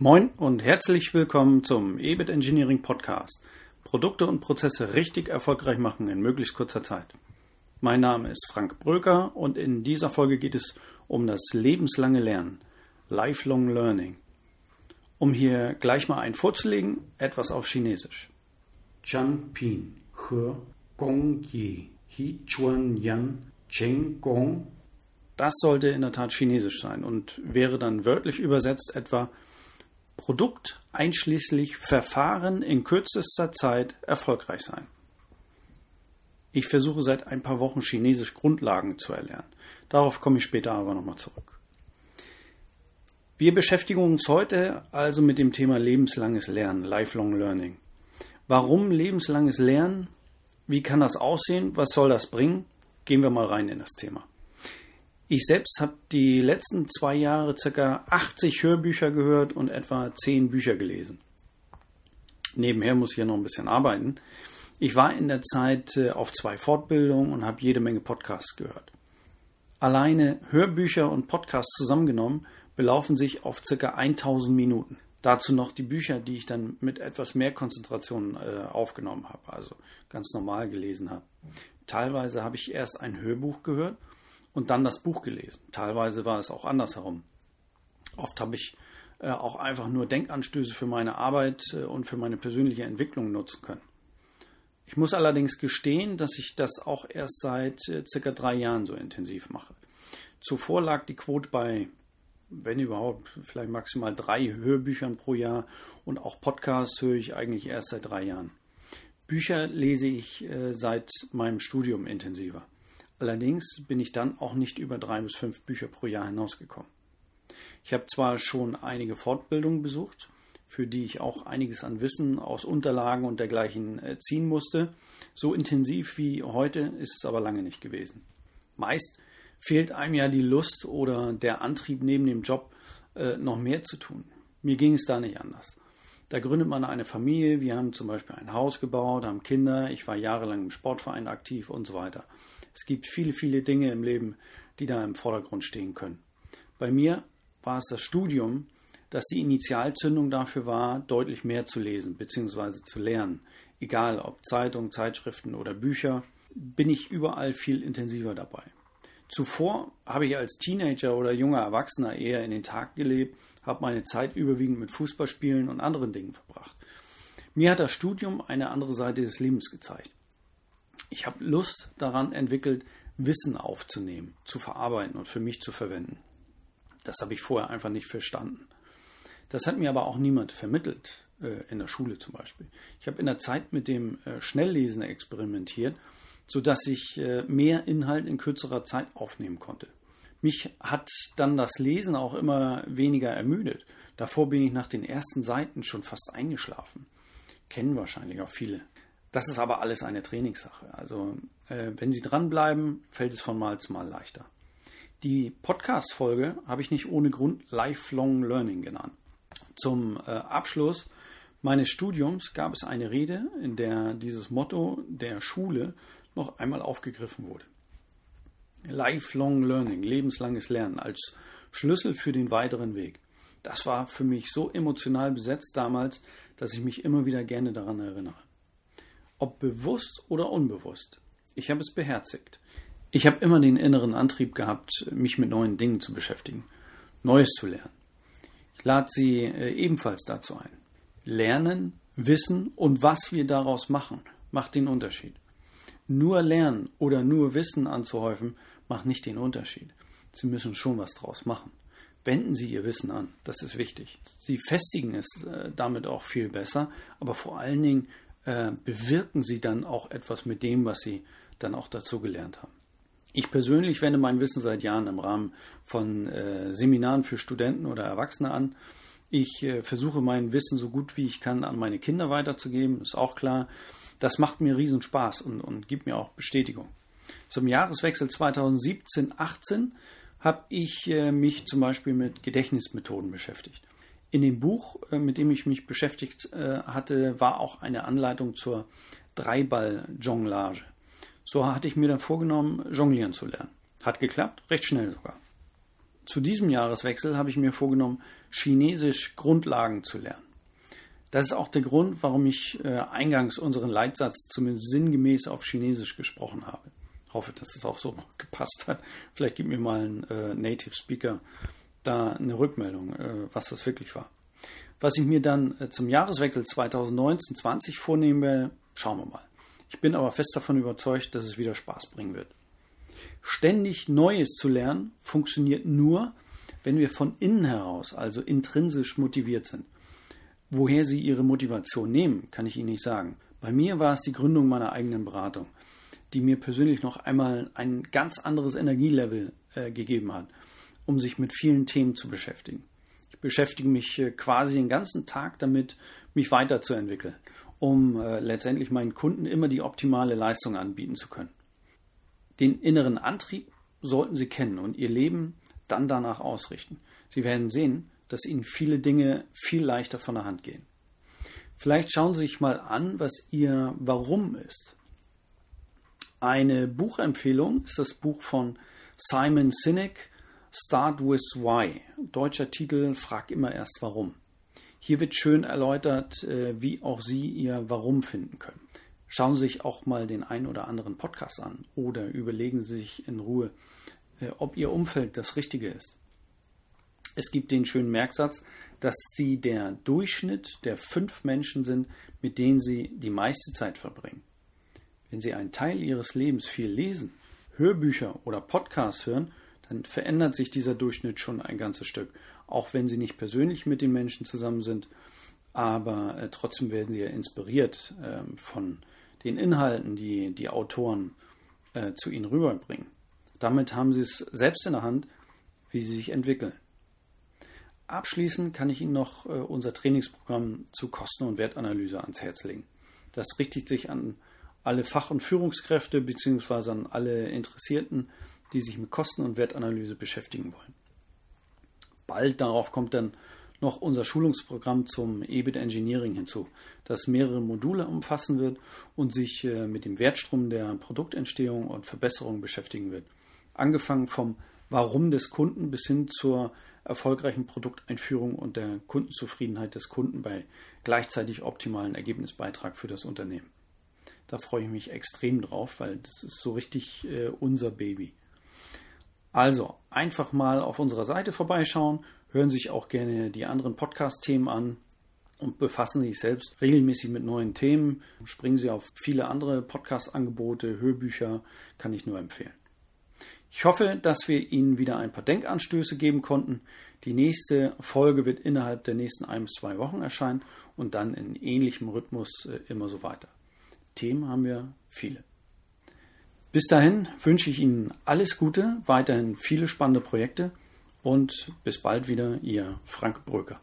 Moin und herzlich willkommen zum EBIT Engineering Podcast. Produkte und Prozesse richtig erfolgreich machen in möglichst kurzer Zeit. Mein Name ist Frank Bröker und in dieser Folge geht es um das lebenslange Lernen, Lifelong Learning. Um hier gleich mal einen vorzulegen, etwas auf Chinesisch. Chan Pin He Gong Yi Hi Chuan Yan Cheng Gong Das sollte in der Tat Chinesisch sein und wäre dann wörtlich übersetzt etwa Produkt einschließlich Verfahren in kürzester Zeit erfolgreich sein. Ich versuche seit ein paar Wochen Chinesisch Grundlagen zu erlernen. Darauf komme ich später aber nochmal zurück. Wir beschäftigen uns heute also mit dem Thema lebenslanges Lernen, Lifelong Learning. Warum lebenslanges Lernen? Wie kann das aussehen? Was soll das bringen? Gehen wir mal rein in das Thema. Ich selbst habe die letzten zwei Jahre ca. 80 Hörbücher gehört und etwa 10 Bücher gelesen. Nebenher muss ich ja noch ein bisschen arbeiten. Ich war in der Zeit äh, auf zwei Fortbildungen und habe jede Menge Podcasts gehört. Alleine Hörbücher und Podcasts zusammengenommen belaufen sich auf ca. 1000 Minuten. Dazu noch die Bücher, die ich dann mit etwas mehr Konzentration äh, aufgenommen habe, also ganz normal gelesen habe. Teilweise habe ich erst ein Hörbuch gehört und dann das Buch gelesen. Teilweise war es auch andersherum. Oft habe ich äh, auch einfach nur Denkanstöße für meine Arbeit äh, und für meine persönliche Entwicklung nutzen können. Ich muss allerdings gestehen, dass ich das auch erst seit äh, circa drei Jahren so intensiv mache. Zuvor lag die Quote bei, wenn überhaupt, vielleicht maximal drei Hörbüchern pro Jahr und auch Podcasts höre ich eigentlich erst seit drei Jahren. Bücher lese ich seit meinem Studium intensiver. Allerdings bin ich dann auch nicht über drei bis fünf Bücher pro Jahr hinausgekommen. Ich habe zwar schon einige Fortbildungen besucht, für die ich auch einiges an Wissen aus Unterlagen und dergleichen äh, ziehen musste. So intensiv wie heute ist es aber lange nicht gewesen. Meist fehlt einem ja die Lust oder der Antrieb neben dem Job äh, noch mehr zu tun. Mir ging es da nicht anders. Da gründet man eine Familie, wir haben zum Beispiel ein Haus gebaut, haben Kinder, ich war jahrelang im Sportverein aktiv und so weiter. Es gibt viele, viele Dinge im Leben, die da im Vordergrund stehen können. Bei mir war es das Studium, das die Initialzündung dafür war, deutlich mehr zu lesen bzw. zu lernen. Egal ob Zeitung, Zeitschriften oder Bücher, bin ich überall viel intensiver dabei. Zuvor habe ich als Teenager oder junger Erwachsener eher in den Tag gelebt, habe meine Zeit überwiegend mit Fußballspielen und anderen Dingen verbracht. Mir hat das Studium eine andere Seite des Lebens gezeigt. Ich habe Lust daran entwickelt, Wissen aufzunehmen, zu verarbeiten und für mich zu verwenden. Das habe ich vorher einfach nicht verstanden. Das hat mir aber auch niemand vermittelt, äh, in der Schule zum Beispiel. Ich habe in der Zeit mit dem äh, Schnelllesen experimentiert, sodass ich äh, mehr Inhalt in kürzerer Zeit aufnehmen konnte. Mich hat dann das Lesen auch immer weniger ermüdet. Davor bin ich nach den ersten Seiten schon fast eingeschlafen. Kennen wahrscheinlich auch viele. Das ist aber alles eine Trainingssache. Also äh, wenn Sie dranbleiben, fällt es von Mal zu Mal leichter. Die Podcast-Folge habe ich nicht ohne Grund Lifelong Learning genannt. Zum äh, Abschluss meines Studiums gab es eine Rede, in der dieses Motto der Schule noch einmal aufgegriffen wurde. Lifelong Learning, lebenslanges Lernen als Schlüssel für den weiteren Weg. Das war für mich so emotional besetzt damals, dass ich mich immer wieder gerne daran erinnere. Ob bewusst oder unbewusst, ich habe es beherzigt. Ich habe immer den inneren Antrieb gehabt, mich mit neuen Dingen zu beschäftigen, Neues zu lernen. Ich lade Sie äh, ebenfalls dazu ein. Lernen, Wissen und was wir daraus machen, macht den Unterschied. Nur Lernen oder nur Wissen anzuhäufen, macht nicht den Unterschied. Sie müssen schon was daraus machen. Wenden Sie Ihr Wissen an, das ist wichtig. Sie festigen es äh, damit auch viel besser, aber vor allen Dingen äh, bewirken Sie dann auch etwas mit dem, was Sie dann auch dazu gelernt haben. Ich persönlich wende mein Wissen seit Jahren im Rahmen von äh, Seminaren für Studenten oder Erwachsene an. Ich äh, versuche mein Wissen so gut wie ich kann an meine Kinder weiterzugeben, ist auch klar. Das macht mir riesen Spaß und, und gibt mir auch Bestätigung. Zum Jahreswechsel 2017-18 habe ich äh, mich zum Beispiel mit Gedächtnismethoden beschäftigt. In dem Buch, äh, mit dem ich mich beschäftigt äh, hatte, war auch eine Anleitung zur Dreiball-Jonglage. So hatte ich mir dann vorgenommen, jonglieren zu lernen. Hat geklappt, recht schnell sogar. Zu diesem Jahreswechsel habe ich mir vorgenommen, Chinesisch Grundlagen zu lernen. Das ist auch der Grund, warum ich äh, eingangs unseren Leitsatz zumindest sinngemäß auf Chinesisch gesprochen habe. Ich hoffe, dass es auch so gepasst hat. Vielleicht gibt mir mal ein äh, Native Speaker da eine Rückmeldung, äh, was das wirklich war. Was ich mir dann äh, zum Jahreswechsel 2019-20 vornehme, schauen wir mal. Ich bin aber fest davon überzeugt, dass es wieder Spaß bringen wird. Ständig Neues zu lernen funktioniert nur, wenn wir von innen heraus, also intrinsisch motiviert sind. Woher Sie Ihre Motivation nehmen, kann ich Ihnen nicht sagen. Bei mir war es die Gründung meiner eigenen Beratung, die mir persönlich noch einmal ein ganz anderes Energielevel äh, gegeben hat, um sich mit vielen Themen zu beschäftigen. Ich beschäftige mich äh, quasi den ganzen Tag damit, mich weiterzuentwickeln, um äh, letztendlich meinen Kunden immer die optimale Leistung anbieten zu können. Den inneren Antrieb sollten Sie kennen und Ihr Leben dann danach ausrichten. Sie werden sehen, dass Ihnen viele Dinge viel leichter von der Hand gehen. Vielleicht schauen Sie sich mal an, was Ihr Warum ist. Eine Buchempfehlung ist das Buch von Simon Sinek, Start with Why. Deutscher Titel Frag immer erst warum. Hier wird schön erläutert, äh, wie auch Sie Ihr Warum finden können. Schauen Sie sich auch mal den ein oder anderen Podcast an oder überlegen Sie sich in Ruhe, äh, ob Ihr Umfeld das Richtige ist. Es gibt den schönen Merksatz, dass Sie der Durchschnitt der fünf Menschen sind, mit denen Sie die meiste Zeit verbringen. Wenn Sie einen Teil Ihres Lebens viel lesen, Hörbücher oder Podcasts hören, dann verändert sich dieser Durchschnitt schon ein ganzes Stück. Auch wenn Sie nicht persönlich mit den Menschen zusammen sind, aber äh, trotzdem werden Sie ja inspiriert äh, von den Inhalten, die die Autoren äh, zu Ihnen rüberbringen. Damit haben Sie es selbst in der Hand, wie Sie sich entwickeln. Abschließend kann ich Ihnen noch äh, unser Trainingsprogramm zu Kosten- und Wertanalyse ans Herz legen. Das richtet sich an alle Fach- und Führungskräfte bzw. an alle Interessierten, die sich mit Kosten- und Wertanalyse beschäftigen wollen. Bald darauf kommt dann noch unser Schulungsprogramm zum EBIT Engineering hinzu, das mehrere Module umfassen wird und sich äh, mit dem Wertstrom der Produktentstehung und Verbesserung beschäftigen wird. Angefangen vom Warum des Kunden bis hin zur erfolgreichen Produkteinführung und der Kundenzufriedenheit des Kunden bei gleichzeitig optimalen Ergebnisbeitrag für das Unternehmen. Da freue ich mich extrem drauf, weil das ist so richtig äh, unser Baby. Also einfach mal auf unserer Seite vorbeischauen, hören sich auch gerne die anderen Podcast-Themen an und befassen sich selbst regelmäßig mit neuen Themen. Springen Sie auf viele andere Podcast-Angebote, Hörbücher, kann ich nur empfehlen. Ich hoffe, dass wir Ihnen wieder ein paar Denkanstöße geben konnten. Die nächste Folge wird innerhalb der nächsten ein bis zwei Wochen erscheinen und dann in ähnlichem Rhythmus äh, immer so weiter. Themen haben wir viele. Bis dahin wünsche ich Ihnen alles Gute, weiterhin viele spannende Projekte und bis bald wieder, Ihr Frank Bröker.